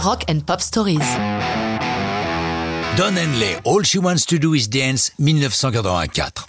Rock and Pop Stories. Don Henley, All She Wants to Do Is Dance, 1984.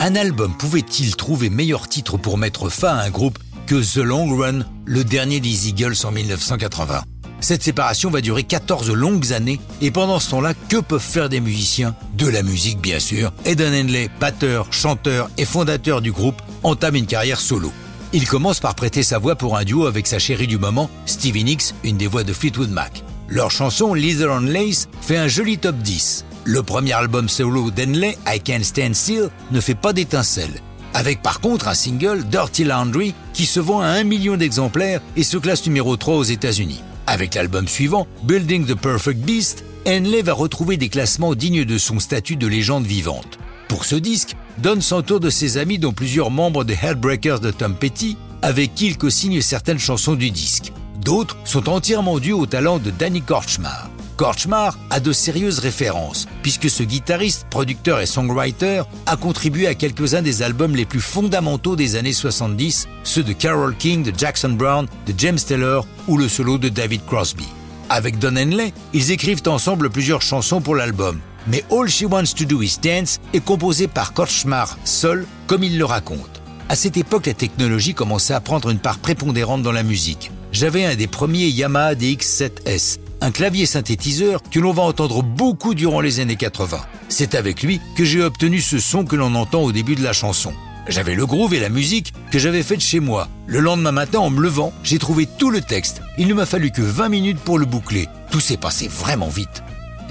Un album pouvait-il trouver meilleur titre pour mettre fin à un groupe que The Long Run, le dernier des Eagles en 1980 Cette séparation va durer 14 longues années et pendant ce temps-là, que peuvent faire des musiciens? De la musique bien sûr. Et Don Henley, batteur, chanteur et fondateur du groupe, entame une carrière solo. Il commence par prêter sa voix pour un duo avec sa chérie du moment, Stevie Nicks, une des voix de Fleetwood Mac. Leur chanson Leather on Lace fait un joli top 10. Le premier album solo d'Henley, I Can't Stand Still, ne fait pas d'étincelles. Avec par contre un single, Dirty Laundry, qui se vend à un million d'exemplaires et se classe numéro 3 aux États-Unis. Avec l'album suivant, Building the Perfect Beast, Henley va retrouver des classements dignes de son statut de légende vivante. Pour ce disque, Don s'entoure de ses amis dont plusieurs membres des Headbreakers de Tom Petty, avec qui il co-signe certaines chansons du disque. D'autres sont entièrement dus au talent de Danny Korchmar. Korchmar a de sérieuses références, puisque ce guitariste, producteur et songwriter a contribué à quelques-uns des albums les plus fondamentaux des années 70, ceux de Carole King, de Jackson Brown, de James Taylor ou le solo de David Crosby. Avec Don Henley, ils écrivent ensemble plusieurs chansons pour l'album, mais All She Wants to Do Is Dance est composé par Korchmar seul, comme il le raconte. À cette époque, la technologie commençait à prendre une part prépondérante dans la musique j'avais un des premiers Yamaha DX7S, un clavier synthétiseur que l'on va entendre beaucoup durant les années 80. C'est avec lui que j'ai obtenu ce son que l'on entend au début de la chanson. J'avais le groove et la musique que j'avais faite chez moi. Le lendemain matin, en me levant, j'ai trouvé tout le texte. Il ne m'a fallu que 20 minutes pour le boucler. Tout s'est passé vraiment vite.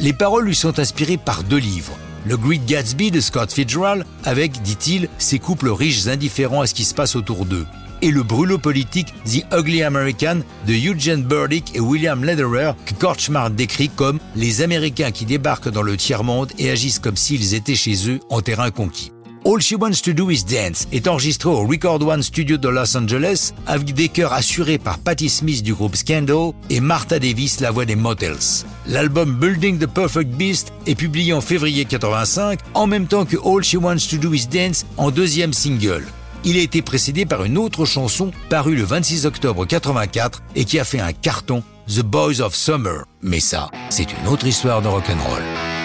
Les paroles lui sont inspirées par deux livres. Le Great Gatsby de Scott Fitzgerald, avec, dit-il, ses couples riches indifférents à ce qui se passe autour d'eux et le brûlot politique The Ugly American de Eugene Burdick et William Lederer que Korchmar décrit comme les Américains qui débarquent dans le tiers-monde et agissent comme s'ils étaient chez eux en terrain conquis. All She Wants to Do Is Dance est enregistré au Record One Studio de Los Angeles avec des chœurs assurés par Patti Smith du groupe Scandal et Martha Davis, la voix des Motels. L'album Building the Perfect Beast est publié en février 85 en même temps que All She Wants to Do Is Dance en deuxième single. Il a été précédé par une autre chanson parue le 26 octobre 84 et qui a fait un carton, The Boys of Summer. Mais ça, c'est une autre histoire de rock'n'roll.